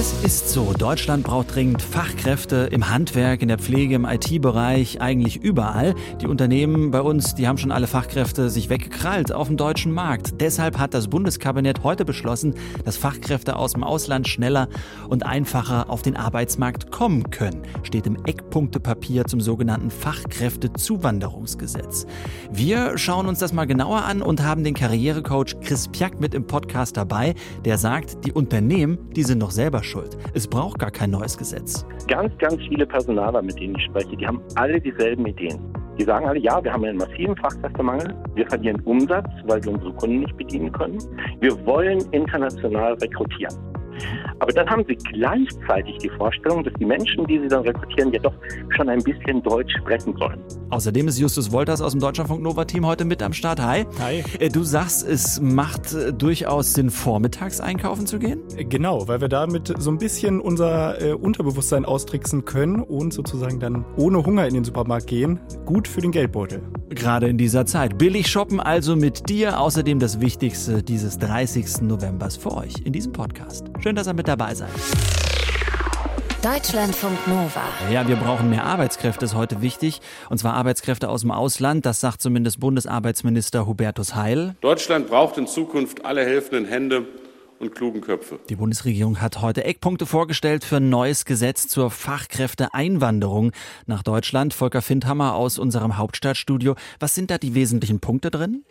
Es ist so, Deutschland braucht dringend Fachkräfte im Handwerk, in der Pflege, im IT-Bereich, eigentlich überall. Die Unternehmen bei uns, die haben schon alle Fachkräfte sich weggekrallt auf dem deutschen Markt. Deshalb hat das Bundeskabinett heute beschlossen, dass Fachkräfte aus dem Ausland schneller und einfacher auf den Arbeitsmarkt kommen können. Steht im Eckpunktepapier zum sogenannten Fachkräftezuwanderungsgesetz. Wir schauen uns das mal genauer an und haben den Karrierecoach Chris Piak mit im Podcast dabei, der sagt, die Unternehmen, die sind noch selber schuld. Es braucht gar kein neues Gesetz. Ganz, ganz viele Personaler, mit denen ich spreche, die haben alle dieselben Ideen. Die sagen alle, ja, wir haben einen massiven Fachkräftemangel, wir verlieren Umsatz, weil wir unsere Kunden nicht bedienen können. Wir wollen international rekrutieren. Aber dann haben sie gleichzeitig die Vorstellung, dass die Menschen, die sie dann rekrutieren, ja doch schon ein bisschen Deutsch sprechen sollen. Außerdem ist Justus Wolters aus dem Deutschlandfunk Nova Team heute mit am Start. Hi. Hi. Äh, du sagst, es macht äh, durchaus Sinn, vormittags einkaufen zu gehen? Genau, weil wir damit so ein bisschen unser äh, Unterbewusstsein austricksen können und sozusagen dann ohne Hunger in den Supermarkt gehen. Gut für den Geldbeutel. Gerade in dieser Zeit. Billig shoppen also mit dir. Außerdem das Wichtigste dieses 30. Novembers für euch in diesem Podcast. Schön, dass ihr mit dabei seid. Deutschlandfunk Nova. Ja, wir brauchen mehr Arbeitskräfte, ist heute wichtig. Und zwar Arbeitskräfte aus dem Ausland. Das sagt zumindest Bundesarbeitsminister Hubertus Heil. Deutschland braucht in Zukunft alle helfenden Hände und klugen Köpfe. Die Bundesregierung hat heute Eckpunkte vorgestellt für ein neues Gesetz zur Fachkräfteeinwanderung nach Deutschland. Volker Findhammer aus unserem Hauptstadtstudio. Was sind da die wesentlichen Punkte drin?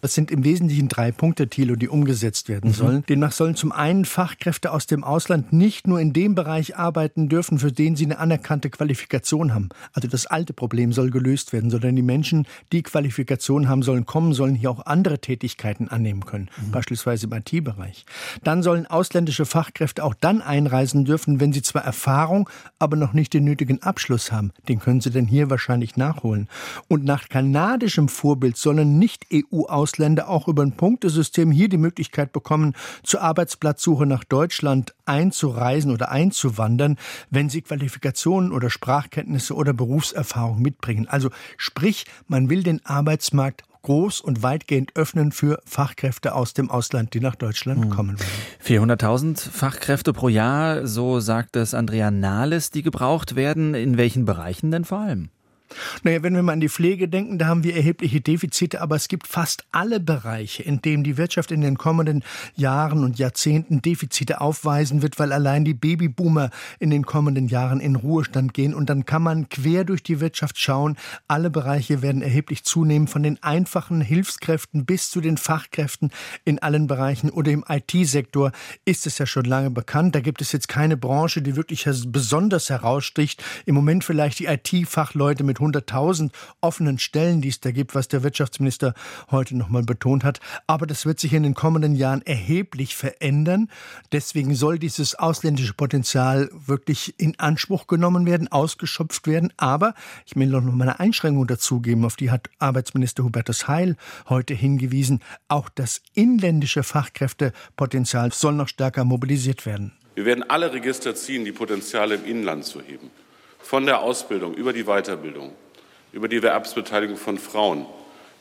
Das sind im Wesentlichen drei Punkte, Thilo, die umgesetzt werden mhm. sollen. Demnach sollen zum einen Fachkräfte aus dem Ausland nicht nur in dem Bereich arbeiten dürfen, für den sie eine anerkannte Qualifikation haben. Also das alte Problem soll gelöst werden, sondern die Menschen, die Qualifikation haben sollen, kommen, sollen hier auch andere Tätigkeiten annehmen können, mhm. beispielsweise im IT-Bereich. Dann sollen ausländische Fachkräfte auch dann einreisen dürfen, wenn sie zwar Erfahrung, aber noch nicht den nötigen Abschluss haben. Den können sie denn hier wahrscheinlich nachholen. Und nach kanadischem Vorbild sollen Nicht-EU-Ausländer auch über ein Punktesystem hier die Möglichkeit bekommen, zur Arbeitsplatzsuche nach Deutschland einzureisen oder einzuwandern, wenn sie Qualifikationen oder Sprachkenntnisse oder Berufserfahrung mitbringen. Also sprich, man will den Arbeitsmarkt groß und weitgehend öffnen für Fachkräfte aus dem Ausland, die nach Deutschland mhm. kommen werden. 400.000 Fachkräfte pro Jahr, so sagt es Andrea Nahles, die gebraucht werden. In welchen Bereichen denn vor allem? Naja, wenn wir mal an die Pflege denken, da haben wir erhebliche Defizite, aber es gibt fast alle Bereiche, in denen die Wirtschaft in den kommenden Jahren und Jahrzehnten Defizite aufweisen wird, weil allein die Babyboomer in den kommenden Jahren in Ruhestand gehen. Und dann kann man quer durch die Wirtschaft schauen. Alle Bereiche werden erheblich zunehmen, von den einfachen Hilfskräften bis zu den Fachkräften in allen Bereichen oder im IT-Sektor ist es ja schon lange bekannt. Da gibt es jetzt keine Branche, die wirklich besonders heraussticht. Im Moment vielleicht die IT-Fachleute mit 100.000 offenen Stellen, die es da gibt, was der Wirtschaftsminister heute nochmal betont hat. Aber das wird sich in den kommenden Jahren erheblich verändern. Deswegen soll dieses ausländische Potenzial wirklich in Anspruch genommen werden, ausgeschöpft werden. Aber ich will noch eine Einschränkung dazugeben, auf die hat Arbeitsminister Hubertus Heil heute hingewiesen. Auch das inländische Fachkräftepotenzial soll noch stärker mobilisiert werden. Wir werden alle Register ziehen, die Potenziale im Inland zu heben von der Ausbildung über die Weiterbildung, über die Erwerbsbeteiligung von Frauen,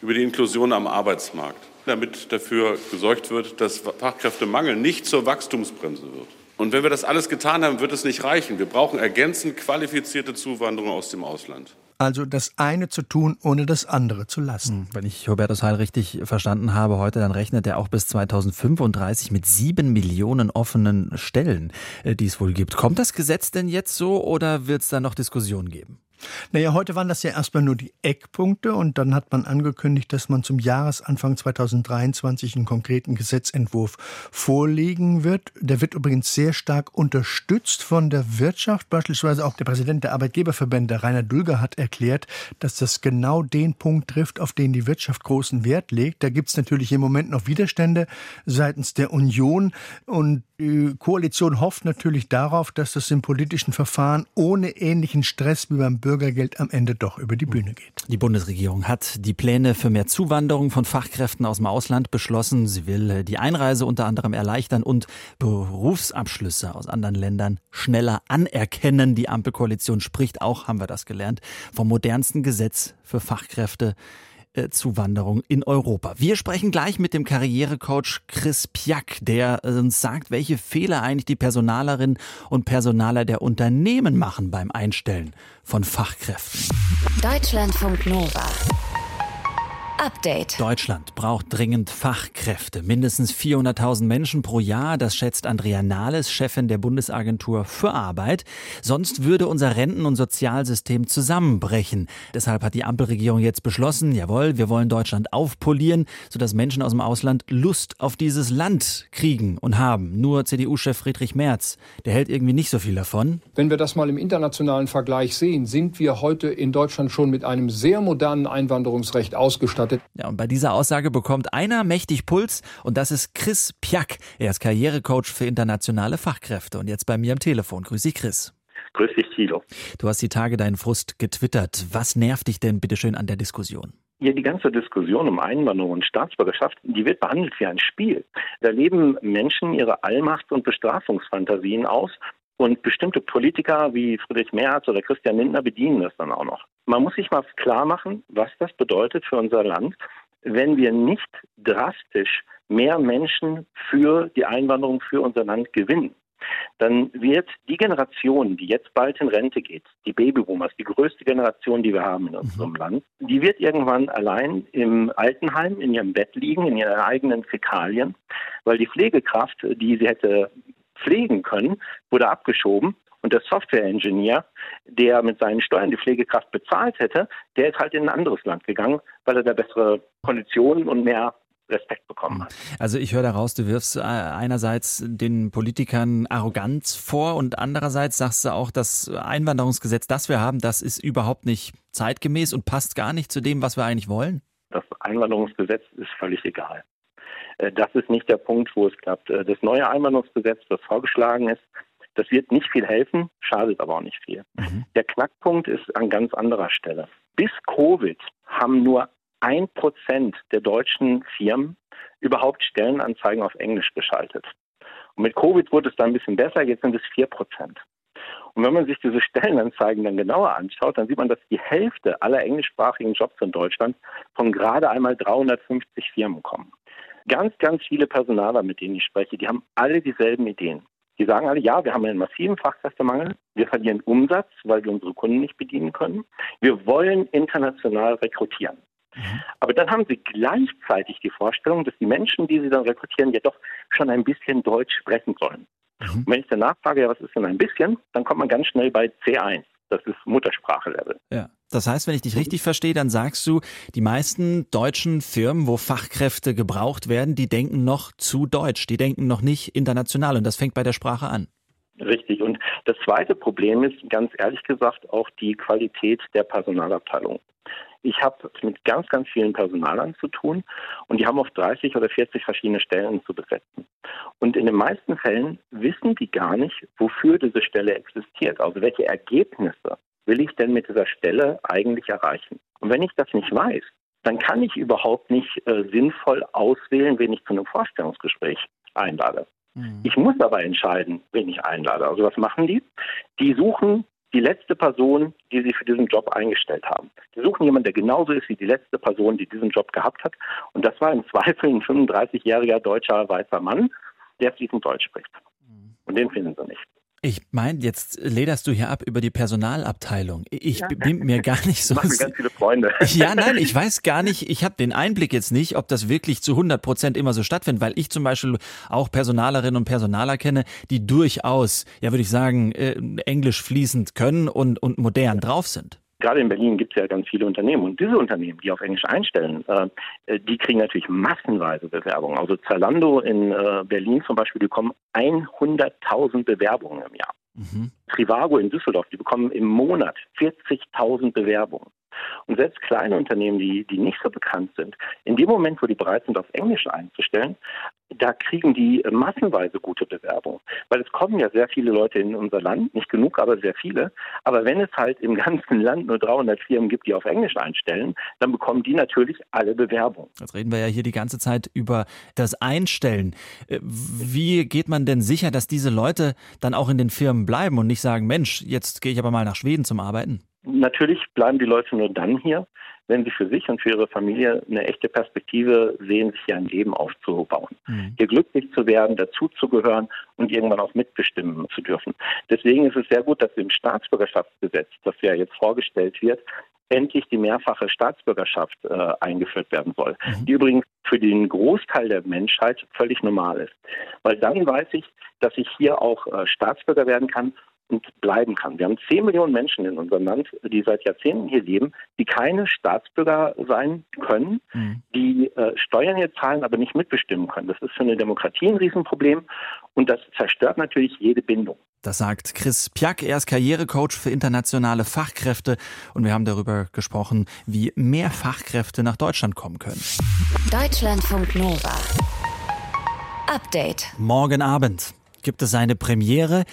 über die Inklusion am Arbeitsmarkt, damit dafür gesorgt wird, dass Fachkräftemangel nicht zur Wachstumsbremse wird. Und wenn wir das alles getan haben, wird es nicht reichen. Wir brauchen ergänzend qualifizierte Zuwanderung aus dem Ausland. Also das eine zu tun, ohne das andere zu lassen. Hm, wenn ich Hubertus Heil richtig verstanden habe heute, dann rechnet er auch bis 2035 mit sieben Millionen offenen Stellen, äh, die es wohl gibt. Kommt das Gesetz denn jetzt so oder wird es da noch Diskussionen geben? Naja, heute waren das ja erstmal nur die Eckpunkte und dann hat man angekündigt, dass man zum Jahresanfang 2023 einen konkreten Gesetzentwurf vorlegen wird. Der wird übrigens sehr stark unterstützt von der Wirtschaft. Beispielsweise auch der Präsident der Arbeitgeberverbände, Rainer Dülger, hat erklärt, dass das genau den Punkt trifft, auf den die Wirtschaft großen Wert legt. Da gibt es natürlich im Moment noch Widerstände seitens der Union und die Koalition hofft natürlich darauf, dass das im politischen Verfahren ohne ähnlichen Stress wie beim Bürgergeld am Ende doch über die Bühne geht. Die Bundesregierung hat die Pläne für mehr Zuwanderung von Fachkräften aus dem Ausland beschlossen. Sie will die Einreise unter anderem erleichtern und Berufsabschlüsse aus anderen Ländern schneller anerkennen. Die Ampelkoalition spricht auch, haben wir das gelernt, vom modernsten Gesetz für Fachkräfte äh, Zuwanderung in Europa. Wir sprechen gleich mit dem Karrierecoach Chris Piak, der äh, uns sagt, welche Fehler eigentlich die Personalerinnen und Personaler der Unternehmen machen beim Einstellen von Fachkräften. Deutschlandfunk Nova. Update. Deutschland braucht dringend Fachkräfte. Mindestens 400.000 Menschen pro Jahr, das schätzt Andrea Nahles, Chefin der Bundesagentur für Arbeit. Sonst würde unser Renten- und Sozialsystem zusammenbrechen. Deshalb hat die Ampelregierung jetzt beschlossen, jawohl, wir wollen Deutschland aufpolieren, sodass Menschen aus dem Ausland Lust auf dieses Land kriegen und haben. Nur CDU-Chef Friedrich Merz, der hält irgendwie nicht so viel davon. Wenn wir das mal im internationalen Vergleich sehen, sind wir heute in Deutschland schon mit einem sehr modernen Einwanderungsrecht ausgestattet ausgestattet. Ja, und bei dieser Aussage bekommt einer mächtig Puls und das ist Chris Piak. Er ist Karrierecoach für internationale Fachkräfte und jetzt bei mir am Telefon. Grüß dich, Chris. Grüß dich, Thilo. Du hast die Tage deinen Frust getwittert. Was nervt dich denn bitteschön an der Diskussion? Ja, die ganze Diskussion um Einwanderung und Staatsbürgerschaft, die wird behandelt wie ein Spiel. Da leben Menschen ihre Allmachts- und Bestrafungsfantasien aus und bestimmte Politiker wie Friedrich Merz oder Christian Lindner bedienen das dann auch noch. Man muss sich mal klar machen, was das bedeutet für unser Land, wenn wir nicht drastisch mehr Menschen für die Einwanderung für unser Land gewinnen. Dann wird die Generation, die jetzt bald in Rente geht, die Babyboomers, die größte Generation, die wir haben in unserem mhm. Land, die wird irgendwann allein im Altenheim in ihrem Bett liegen, in ihren eigenen Fäkalien, weil die Pflegekraft, die sie hätte pflegen können, wurde abgeschoben. Und der Software-Engineer, der mit seinen Steuern die Pflegekraft bezahlt hätte, der ist halt in ein anderes Land gegangen, weil er da bessere Konditionen und mehr Respekt bekommen hat. Also ich höre daraus, du wirfst äh, einerseits den Politikern Arroganz vor und andererseits sagst du auch, das Einwanderungsgesetz, das wir haben, das ist überhaupt nicht zeitgemäß und passt gar nicht zu dem, was wir eigentlich wollen? Das Einwanderungsgesetz ist völlig egal. Äh, das ist nicht der Punkt, wo es klappt. Äh, das neue Einwanderungsgesetz, das vorgeschlagen ist, das wird nicht viel helfen, schadet aber auch nicht viel. Mhm. Der Knackpunkt ist an ganz anderer Stelle. Bis Covid haben nur ein Prozent der deutschen Firmen überhaupt Stellenanzeigen auf Englisch geschaltet. Und mit Covid wurde es dann ein bisschen besser, jetzt sind es vier Prozent. Und wenn man sich diese Stellenanzeigen dann genauer anschaut, dann sieht man, dass die Hälfte aller englischsprachigen Jobs in Deutschland von gerade einmal 350 Firmen kommen. Ganz, ganz viele Personaler, mit denen ich spreche, die haben alle dieselben Ideen. Die sagen alle, ja, wir haben einen massiven Fachkräftemangel, wir verlieren Umsatz, weil wir unsere Kunden nicht bedienen können. Wir wollen international rekrutieren. Mhm. Aber dann haben sie gleichzeitig die Vorstellung, dass die Menschen, die sie dann rekrutieren, ja doch schon ein bisschen Deutsch sprechen sollen. Mhm. Und wenn ich dann nachfrage, ja, was ist denn ein bisschen, dann kommt man ganz schnell bei C1. Das ist Muttersprachelevel. Ja. Das heißt, wenn ich dich richtig verstehe, dann sagst du, die meisten deutschen Firmen, wo Fachkräfte gebraucht werden, die denken noch zu deutsch, die denken noch nicht international und das fängt bei der Sprache an. Richtig. Und das zweite Problem ist, ganz ehrlich gesagt, auch die Qualität der Personalabteilung. Ich habe mit ganz, ganz vielen Personalern zu tun und die haben oft 30 oder 40 verschiedene Stellen zu besetzen. Und in den meisten Fällen wissen die gar nicht, wofür diese Stelle existiert, also welche Ergebnisse will ich denn mit dieser Stelle eigentlich erreichen. Und wenn ich das nicht weiß, dann kann ich überhaupt nicht äh, sinnvoll auswählen, wen ich zu einem Vorstellungsgespräch einlade. Mhm. Ich muss aber entscheiden, wen ich einlade. Also was machen die? Die suchen die letzte Person, die sie für diesen Job eingestellt haben. Die suchen jemanden, der genauso ist wie die letzte Person, die diesen Job gehabt hat. Und das war im Zweifel ein 35-jähriger deutscher weißer Mann, der fließend Deutsch spricht. Mhm. Und den finden sie nicht. Ich meine, jetzt lederst du hier ab über die Personalabteilung. Ich ja. bin mir gar nicht so. Ich mir ganz viele Freunde. Ja, nein, ich weiß gar nicht. Ich habe den Einblick jetzt nicht, ob das wirklich zu 100 Prozent immer so stattfindet, weil ich zum Beispiel auch Personalerinnen und Personaler kenne, die durchaus, ja, würde ich sagen, äh, Englisch fließend können und, und modern drauf sind gerade in Berlin gibt es ja ganz viele Unternehmen. Und diese Unternehmen, die auf Englisch einstellen, äh, die kriegen natürlich massenweise Bewerbungen. Also Zalando in äh, Berlin zum Beispiel, die bekommen 100.000 Bewerbungen im Jahr. Mhm. Trivago in Düsseldorf, die bekommen im Monat 40.000 Bewerbungen. Und selbst kleine Unternehmen, die, die nicht so bekannt sind, in dem Moment, wo die bereit sind, auf Englisch einzustellen, da kriegen die massenweise gute Bewerbungen. Weil es kommen ja sehr viele Leute in unser Land, nicht genug, aber sehr viele. Aber wenn es halt im ganzen Land nur 300 Firmen gibt, die auf Englisch einstellen, dann bekommen die natürlich alle Bewerbungen. Jetzt reden wir ja hier die ganze Zeit über das Einstellen. Äh, wie geht man denn sicher, dass diese Leute dann auch in den Firmen bleiben und nicht sagen, Mensch, jetzt gehe ich aber mal nach Schweden zum Arbeiten? Natürlich bleiben die Leute nur dann hier, wenn sie für sich und für ihre Familie eine echte Perspektive sehen, sich hier ein Leben aufzubauen. Mhm. Hier glücklich zu werden, dazuzugehören und irgendwann auch mitbestimmen zu dürfen. Deswegen ist es sehr gut, dass im Staatsbürgerschaftsgesetz, das ja jetzt vorgestellt wird, endlich die mehrfache Staatsbürgerschaft äh, eingeführt werden soll, mhm. die übrigens für den Großteil der Menschheit völlig normal ist. Weil dann weiß ich, dass ich hier auch äh, Staatsbürger werden kann und bleiben kann. Wir haben 10 Millionen Menschen in unserem Land, die seit Jahrzehnten hier leben, die keine Staatsbürger sein können, mhm. die äh, Steuern hier zahlen, aber nicht mitbestimmen können. Das ist für eine Demokratie ein Riesenproblem und das zerstört natürlich jede Bindung. Das sagt Chris Piak. Er ist Karrierecoach für internationale Fachkräfte und wir haben darüber gesprochen, wie mehr Fachkräfte nach Deutschland kommen können. Deutschlandfunk Nova. Update. Morgen Abend gibt es eine Premiere.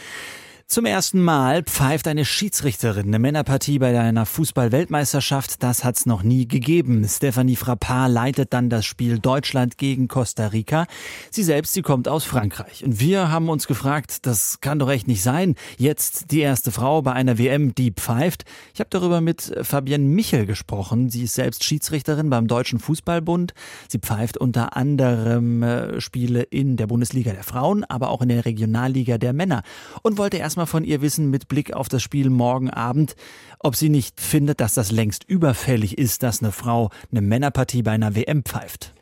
Zum ersten Mal pfeift eine Schiedsrichterin eine Männerpartie bei einer Fußball-Weltmeisterschaft. Das hat's noch nie gegeben. Stephanie Frappard leitet dann das Spiel Deutschland gegen Costa Rica. Sie selbst, sie kommt aus Frankreich. Und wir haben uns gefragt, das kann doch echt nicht sein. Jetzt die erste Frau bei einer WM, die pfeift. Ich habe darüber mit Fabienne Michel gesprochen. Sie ist selbst Schiedsrichterin beim Deutschen Fußballbund. Sie pfeift unter anderem äh, Spiele in der Bundesliga der Frauen, aber auch in der Regionalliga der Männer. Und wollte erstmal mal von ihr wissen mit Blick auf das Spiel morgen Abend, ob sie nicht findet, dass das längst überfällig ist, dass eine Frau eine Männerpartie bei einer WM pfeift.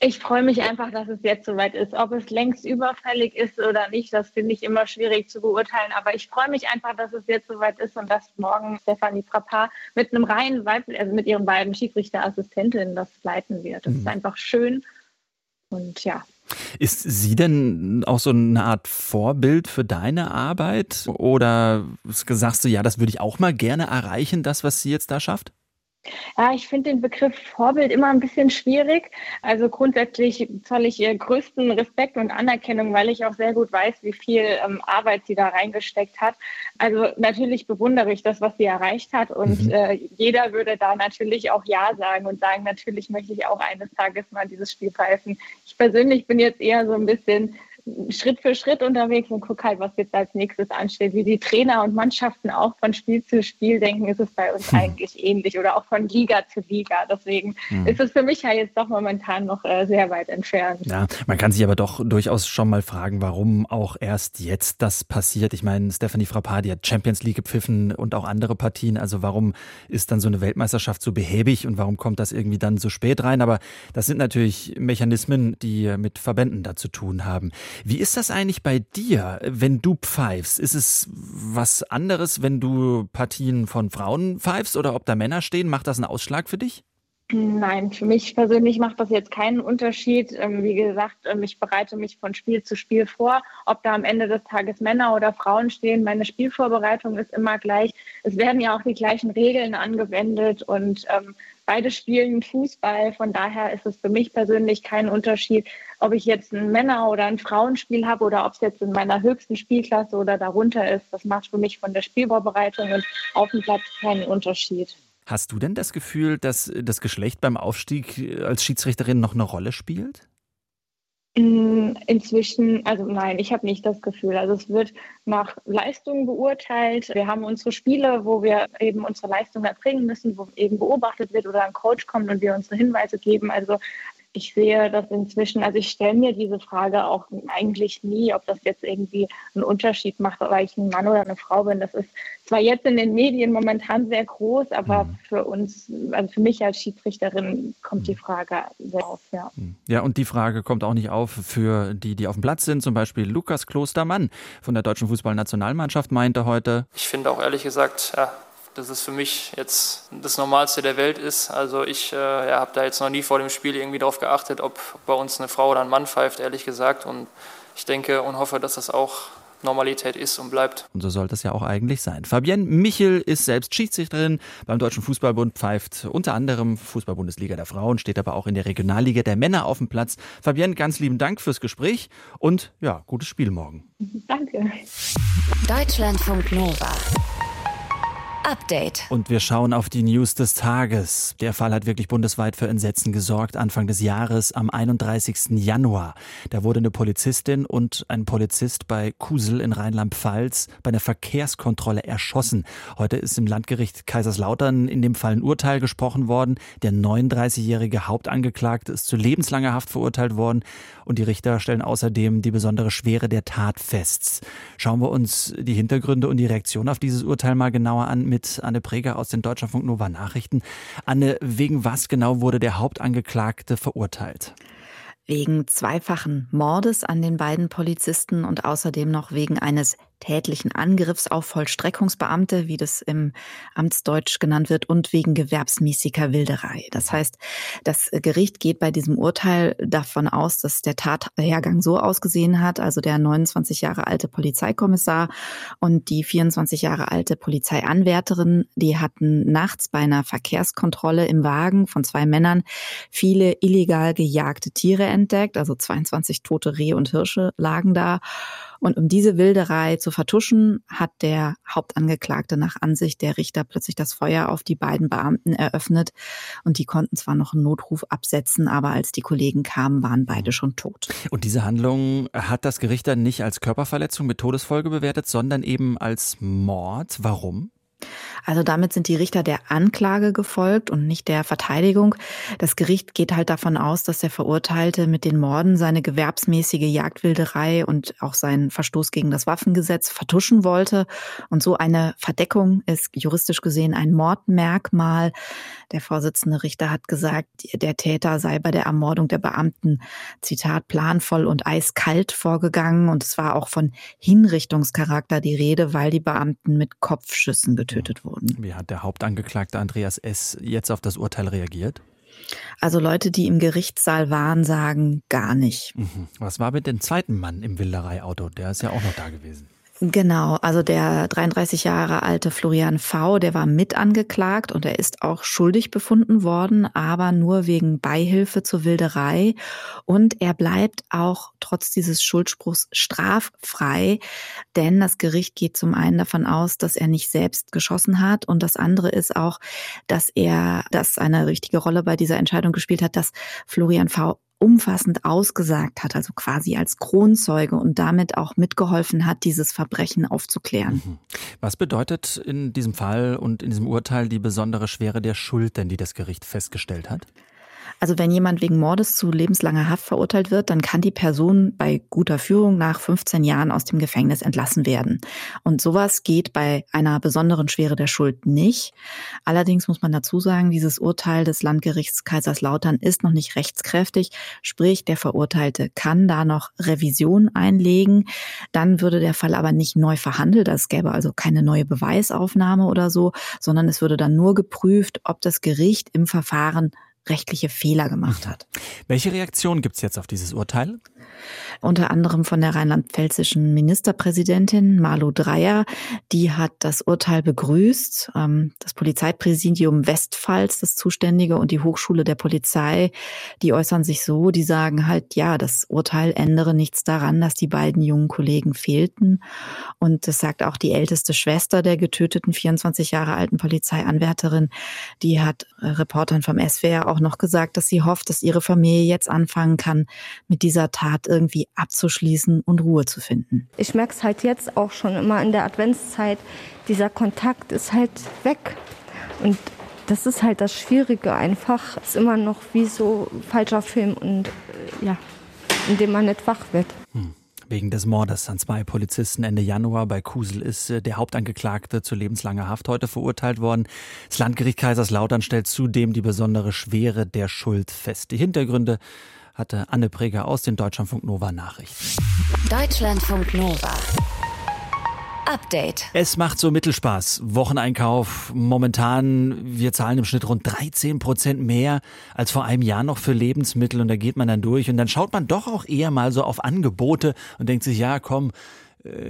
Ich freue mich einfach, dass es jetzt soweit ist. Ob es längst überfällig ist oder nicht, das finde ich immer schwierig zu beurteilen. Aber ich freue mich einfach, dass es jetzt soweit ist und dass morgen Stefanie Frappard mit einem reinen Weib, also mit ihren beiden Schiedsrichterassistentinnen das leiten wird. Das mhm. ist einfach schön. Und ja, ist sie denn auch so eine Art Vorbild für deine Arbeit? Oder sagst du, ja, das würde ich auch mal gerne erreichen, das, was sie jetzt da schafft? Ja, ich finde den Begriff Vorbild immer ein bisschen schwierig. Also grundsätzlich zolle ich ihr größten Respekt und Anerkennung, weil ich auch sehr gut weiß, wie viel ähm, Arbeit sie da reingesteckt hat. Also natürlich bewundere ich das, was sie erreicht hat und mhm. äh, jeder würde da natürlich auch Ja sagen und sagen, natürlich möchte ich auch eines Tages mal dieses Spiel pfeifen. Ich persönlich bin jetzt eher so ein bisschen Schritt für Schritt unterwegs und gucke halt, was jetzt als nächstes ansteht. Wie die Trainer und Mannschaften auch von Spiel zu Spiel denken, ist es bei uns hm. eigentlich ähnlich oder auch von Liga zu Liga. Deswegen hm. ist es für mich ja jetzt doch momentan noch äh, sehr weit entfernt. Ja, man kann sich aber doch durchaus schon mal fragen, warum auch erst jetzt das passiert. Ich meine, Stephanie Frappard, hat Champions League gepfiffen und auch andere Partien. Also warum ist dann so eine Weltmeisterschaft so behäbig und warum kommt das irgendwie dann so spät rein? Aber das sind natürlich Mechanismen, die mit Verbänden da zu tun haben. Wie ist das eigentlich bei dir, wenn du pfeifst? Ist es was anderes, wenn du Partien von Frauen pfeifst oder ob da Männer stehen? Macht das einen Ausschlag für dich? Nein, für mich persönlich macht das jetzt keinen Unterschied. Ähm, wie gesagt, ähm, ich bereite mich von Spiel zu Spiel vor. Ob da am Ende des Tages Männer oder Frauen stehen, meine Spielvorbereitung ist immer gleich. Es werden ja auch die gleichen Regeln angewendet und ähm, beide spielen Fußball. Von daher ist es für mich persönlich kein Unterschied, ob ich jetzt ein Männer- oder ein Frauenspiel habe oder ob es jetzt in meiner höchsten Spielklasse oder darunter ist. Das macht für mich von der Spielvorbereitung und auf dem Platz keinen Unterschied. Hast du denn das Gefühl, dass das Geschlecht beim Aufstieg als Schiedsrichterin noch eine Rolle spielt? Inzwischen, also nein, ich habe nicht das Gefühl. Also es wird nach Leistung beurteilt. Wir haben unsere Spiele, wo wir eben unsere Leistung erbringen müssen, wo eben beobachtet wird oder ein Coach kommt und wir unsere Hinweise geben. Also ich sehe das inzwischen, also ich stelle mir diese Frage auch eigentlich nie, ob das jetzt irgendwie einen Unterschied macht, ob ich ein Mann oder eine Frau bin. Das ist zwar jetzt in den Medien momentan sehr groß, aber mhm. für uns, also für mich als Schiedsrichterin kommt die mhm. Frage sehr auf, ja. Mhm. Ja, und die Frage kommt auch nicht auf für die, die auf dem Platz sind. Zum Beispiel Lukas Klostermann von der deutschen Fußballnationalmannschaft meinte heute. Ich finde auch ehrlich gesagt, ja, dass es für mich jetzt das Normalste der Welt ist. Also ich äh, ja, habe da jetzt noch nie vor dem Spiel irgendwie darauf geachtet, ob bei uns eine Frau oder ein Mann pfeift, ehrlich gesagt. Und ich denke und hoffe, dass das auch Normalität ist und bleibt. Und so sollte es ja auch eigentlich sein. Fabienne Michel ist selbst Schiedsrichterin beim Deutschen Fußballbund, pfeift unter anderem Fußball-Bundesliga der Frauen, steht aber auch in der Regionalliga der Männer auf dem Platz. Fabienne, ganz lieben Dank fürs Gespräch und ja, gutes Spiel morgen. Danke. Deutschlandfunk Nova. Update. Und wir schauen auf die News des Tages. Der Fall hat wirklich bundesweit für Entsetzen gesorgt. Anfang des Jahres, am 31. Januar. Da wurde eine Polizistin und ein Polizist bei Kusel in Rheinland-Pfalz bei einer Verkehrskontrolle erschossen. Heute ist im Landgericht Kaiserslautern in dem Fall ein Urteil gesprochen worden. Der 39-jährige Hauptangeklagte ist zu lebenslanger Haft verurteilt worden. Und die Richter stellen außerdem die besondere Schwere der Tat fest. Schauen wir uns die Hintergründe und die Reaktion auf dieses Urteil mal genauer an mit Anne Preger aus den Deutschlandfunk Nova Nachrichten. Anne, wegen was genau wurde der Hauptangeklagte verurteilt? Wegen zweifachen Mordes an den beiden Polizisten und außerdem noch wegen eines tätlichen Angriffs auf Vollstreckungsbeamte, wie das im Amtsdeutsch genannt wird, und wegen gewerbsmäßiger Wilderei. Das heißt, das Gericht geht bei diesem Urteil davon aus, dass der Tathergang so ausgesehen hat, also der 29 Jahre alte Polizeikommissar und die 24 Jahre alte Polizeianwärterin, die hatten nachts bei einer Verkehrskontrolle im Wagen von zwei Männern viele illegal gejagte Tiere entdeckt, also 22 tote Rehe und Hirsche lagen da. Und um diese Wilderei zu vertuschen, hat der Hauptangeklagte nach Ansicht der Richter plötzlich das Feuer auf die beiden Beamten eröffnet. Und die konnten zwar noch einen Notruf absetzen, aber als die Kollegen kamen, waren beide schon tot. Und diese Handlung hat das Gericht dann nicht als Körperverletzung mit Todesfolge bewertet, sondern eben als Mord. Warum? Also damit sind die Richter der Anklage gefolgt und nicht der Verteidigung. Das Gericht geht halt davon aus, dass der Verurteilte mit den Morden seine gewerbsmäßige Jagdwilderei und auch seinen Verstoß gegen das Waffengesetz vertuschen wollte. Und so eine Verdeckung ist juristisch gesehen ein Mordmerkmal. Der Vorsitzende Richter hat gesagt, der Täter sei bei der Ermordung der Beamten, Zitat, planvoll und eiskalt vorgegangen. Und es war auch von Hinrichtungscharakter die Rede, weil die Beamten mit Kopfschüssen getötet wurden. Wie hat der Hauptangeklagte Andreas S. jetzt auf das Urteil reagiert? Also Leute, die im Gerichtssaal waren, sagen gar nicht. Mhm. Was war mit dem zweiten Mann im Wildereiauto? Der ist ja auch noch da gewesen. Genau, also der 33 Jahre alte Florian V., der war mit angeklagt und er ist auch schuldig befunden worden, aber nur wegen Beihilfe zur Wilderei. Und er bleibt auch trotz dieses Schuldspruchs straffrei, denn das Gericht geht zum einen davon aus, dass er nicht selbst geschossen hat und das andere ist auch, dass er, das eine richtige Rolle bei dieser Entscheidung gespielt hat, dass Florian V umfassend ausgesagt hat, also quasi als Kronzeuge und damit auch mitgeholfen hat, dieses Verbrechen aufzuklären. Mhm. Was bedeutet in diesem Fall und in diesem Urteil die besondere Schwere der Schuld denn, die das Gericht festgestellt hat? Also wenn jemand wegen Mordes zu lebenslanger Haft verurteilt wird, dann kann die Person bei guter Führung nach 15 Jahren aus dem Gefängnis entlassen werden. Und sowas geht bei einer besonderen Schwere der Schuld nicht. Allerdings muss man dazu sagen, dieses Urteil des Landgerichts Kaiserslautern ist noch nicht rechtskräftig. Sprich, der Verurteilte kann da noch Revision einlegen. Dann würde der Fall aber nicht neu verhandelt. Es gäbe also keine neue Beweisaufnahme oder so, sondern es würde dann nur geprüft, ob das Gericht im Verfahren rechtliche Fehler gemacht hat. Welche Reaktion gibt es jetzt auf dieses Urteil? unter anderem von der rheinland-pfälzischen Ministerpräsidentin Malu Dreyer. Die hat das Urteil begrüßt. Ähm, das Polizeipräsidium Westpfalz, das Zuständige und die Hochschule der Polizei, die äußern sich so, die sagen halt, ja, das Urteil ändere nichts daran, dass die beiden jungen Kollegen fehlten. Und das sagt auch die älteste Schwester der getöteten 24 Jahre alten Polizeianwärterin. Die hat äh, Reportern vom SWR auch noch gesagt, dass sie hofft, dass ihre Familie jetzt anfangen kann, mit dieser Tat irgendwie abzuschließen und Ruhe zu finden. Ich merke es halt jetzt auch schon immer in der Adventszeit, dieser Kontakt ist halt weg. Und das ist halt das Schwierige einfach. Es ist immer noch wie so falscher Film und äh, ja, in dem man nicht wach wird. Wegen des Mordes an zwei Polizisten Ende Januar bei Kusel ist äh, der Hauptangeklagte zu lebenslanger Haft heute verurteilt worden. Das Landgericht Kaiserslautern stellt zudem die besondere Schwere der Schuld fest. Die Hintergründe hatte Anne Preger aus den Deutschlandfunk Nova Nachrichten. Deutschlandfunk Nova. Update. Es macht so Mittelspaß. Wocheneinkauf. Momentan, wir zahlen im Schnitt rund 13 Prozent mehr als vor einem Jahr noch für Lebensmittel und da geht man dann durch und dann schaut man doch auch eher mal so auf Angebote und denkt sich, ja, komm,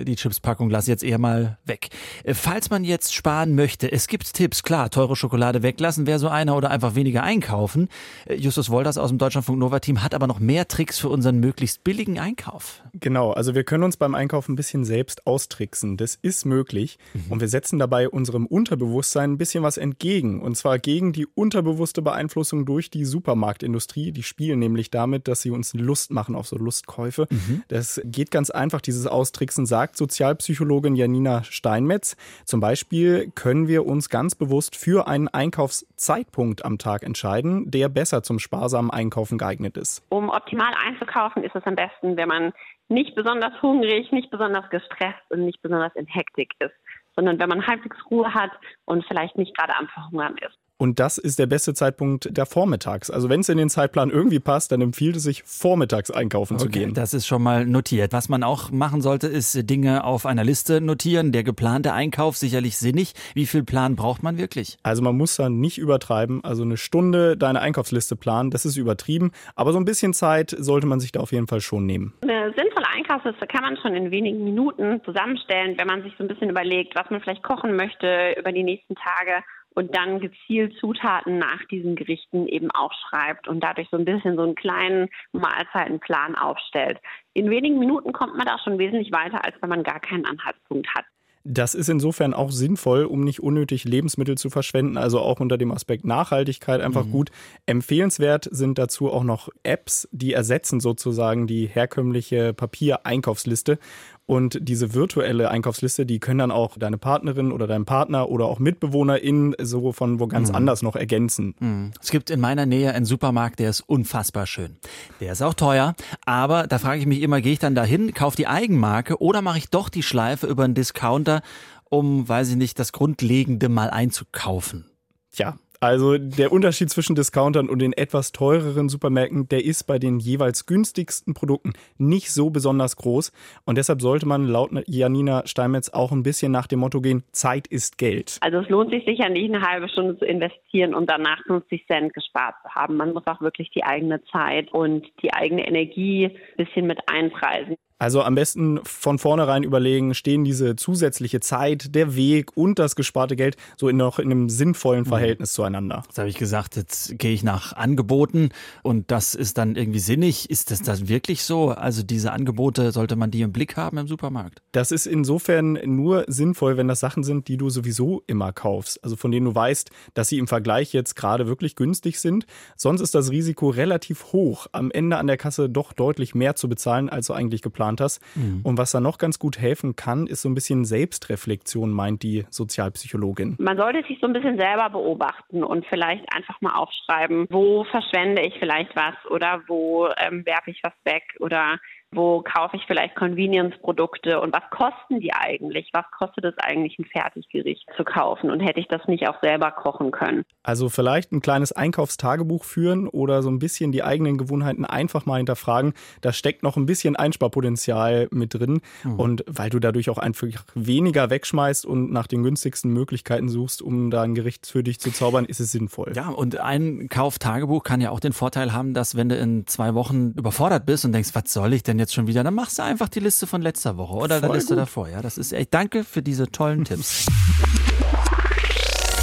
die Chipspackung lasse ich jetzt eher mal weg. Äh, falls man jetzt sparen möchte, es gibt Tipps, klar, teure Schokolade weglassen wäre so einer oder einfach weniger einkaufen. Äh, Justus Wolders aus dem Deutschlandfunk Nova Team hat aber noch mehr Tricks für unseren möglichst billigen Einkauf. Genau, also wir können uns beim Einkauf ein bisschen selbst austricksen. Das ist möglich mhm. und wir setzen dabei unserem Unterbewusstsein ein bisschen was entgegen und zwar gegen die unterbewusste Beeinflussung durch die Supermarktindustrie. Die spielen nämlich damit, dass sie uns Lust machen auf so Lustkäufe. Mhm. Das geht ganz einfach, dieses Austricksen Nutzen sagt Sozialpsychologin Janina Steinmetz. Zum Beispiel können wir uns ganz bewusst für einen Einkaufszeitpunkt am Tag entscheiden, der besser zum sparsamen Einkaufen geeignet ist. Um optimal einzukaufen, ist es am besten, wenn man nicht besonders hungrig, nicht besonders gestresst und nicht besonders in Hektik ist, sondern wenn man halbwegs Ruhe hat und vielleicht nicht gerade am Verhungern ist. Und das ist der beste Zeitpunkt der Vormittags. Also wenn es in den Zeitplan irgendwie passt, dann empfiehlt es sich, vormittags einkaufen okay, zu gehen. Das ist schon mal notiert. Was man auch machen sollte, ist Dinge auf einer Liste notieren. Der geplante Einkauf sicherlich sinnig. Wie viel Plan braucht man wirklich? Also man muss dann nicht übertreiben. Also eine Stunde deine Einkaufsliste planen, das ist übertrieben. Aber so ein bisschen Zeit sollte man sich da auf jeden Fall schon nehmen. Eine sinnvolle Einkaufsliste kann man schon in wenigen Minuten zusammenstellen, wenn man sich so ein bisschen überlegt, was man vielleicht kochen möchte über die nächsten Tage und dann gezielt Zutaten nach diesen Gerichten eben aufschreibt und dadurch so ein bisschen so einen kleinen Mahlzeitenplan aufstellt. In wenigen Minuten kommt man da schon wesentlich weiter, als wenn man gar keinen Anhaltspunkt hat. Das ist insofern auch sinnvoll, um nicht unnötig Lebensmittel zu verschwenden, also auch unter dem Aspekt Nachhaltigkeit einfach mhm. gut. Empfehlenswert sind dazu auch noch Apps, die ersetzen sozusagen die herkömmliche Papier-Einkaufsliste und diese virtuelle Einkaufsliste, die können dann auch deine Partnerin oder dein Partner oder auch MitbewohnerInnen so von wo ganz mhm. anders noch ergänzen. Mhm. Es gibt in meiner Nähe einen Supermarkt, der ist unfassbar schön. Der ist auch teuer, aber da frage ich mich immer, gehe ich dann dahin, kaufe die Eigenmarke oder mache ich doch die Schleife über einen Discounter, um, weiß ich nicht, das Grundlegende mal einzukaufen? Tja, also der Unterschied zwischen Discountern und den etwas teureren Supermärkten, der ist bei den jeweils günstigsten Produkten nicht so besonders groß. Und deshalb sollte man laut Janina Steinmetz auch ein bisschen nach dem Motto gehen, Zeit ist Geld. Also es lohnt sich sicher nicht, eine halbe Stunde zu investieren und danach 50 Cent gespart zu haben. Man muss auch wirklich die eigene Zeit und die eigene Energie ein bisschen mit einpreisen. Also am besten von vornherein überlegen, stehen diese zusätzliche Zeit, der Weg und das gesparte Geld so in noch in einem sinnvollen mhm. Verhältnis zueinander. Jetzt habe ich gesagt, jetzt gehe ich nach Angeboten und das ist dann irgendwie sinnig. Ist das das wirklich so? Also diese Angebote, sollte man die im Blick haben im Supermarkt? Das ist insofern nur sinnvoll, wenn das Sachen sind, die du sowieso immer kaufst. Also von denen du weißt, dass sie im Vergleich jetzt gerade wirklich günstig sind. Sonst ist das Risiko relativ hoch, am Ende an der Kasse doch deutlich mehr zu bezahlen, als du eigentlich geplant geplant hast. Mhm. Und was da noch ganz gut helfen kann, ist so ein bisschen Selbstreflexion, meint die Sozialpsychologin. Man sollte sich so ein bisschen selber beobachten und vielleicht einfach mal aufschreiben, wo verschwende ich vielleicht was oder wo ähm, werfe ich was weg oder wo kaufe ich vielleicht Convenience-Produkte und was kosten die eigentlich? Was kostet es eigentlich, ein Fertiggericht zu kaufen? Und hätte ich das nicht auch selber kochen können? Also vielleicht ein kleines Einkaufstagebuch führen oder so ein bisschen die eigenen Gewohnheiten einfach mal hinterfragen. Da steckt noch ein bisschen Einsparpotenzial mit drin. Mhm. Und weil du dadurch auch einfach weniger wegschmeißt und nach den günstigsten Möglichkeiten suchst, um da ein Gericht für dich zu zaubern, ist es sinnvoll. Ja, und ein Kauftagebuch kann ja auch den Vorteil haben, dass wenn du in zwei Wochen überfordert bist und denkst, was soll ich denn jetzt schon wieder, dann machst du einfach die Liste von letzter Woche oder Voll der Liste gut. davor. Ja, das ist echt. Danke für diese tollen Tipps.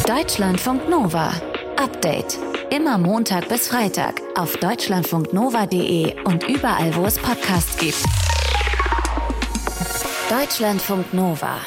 Deutschlandfunk Nova. Update. Immer Montag bis Freitag auf deutschlandfunknova.de und überall, wo es Podcasts gibt. Deutschlandfunk Nova.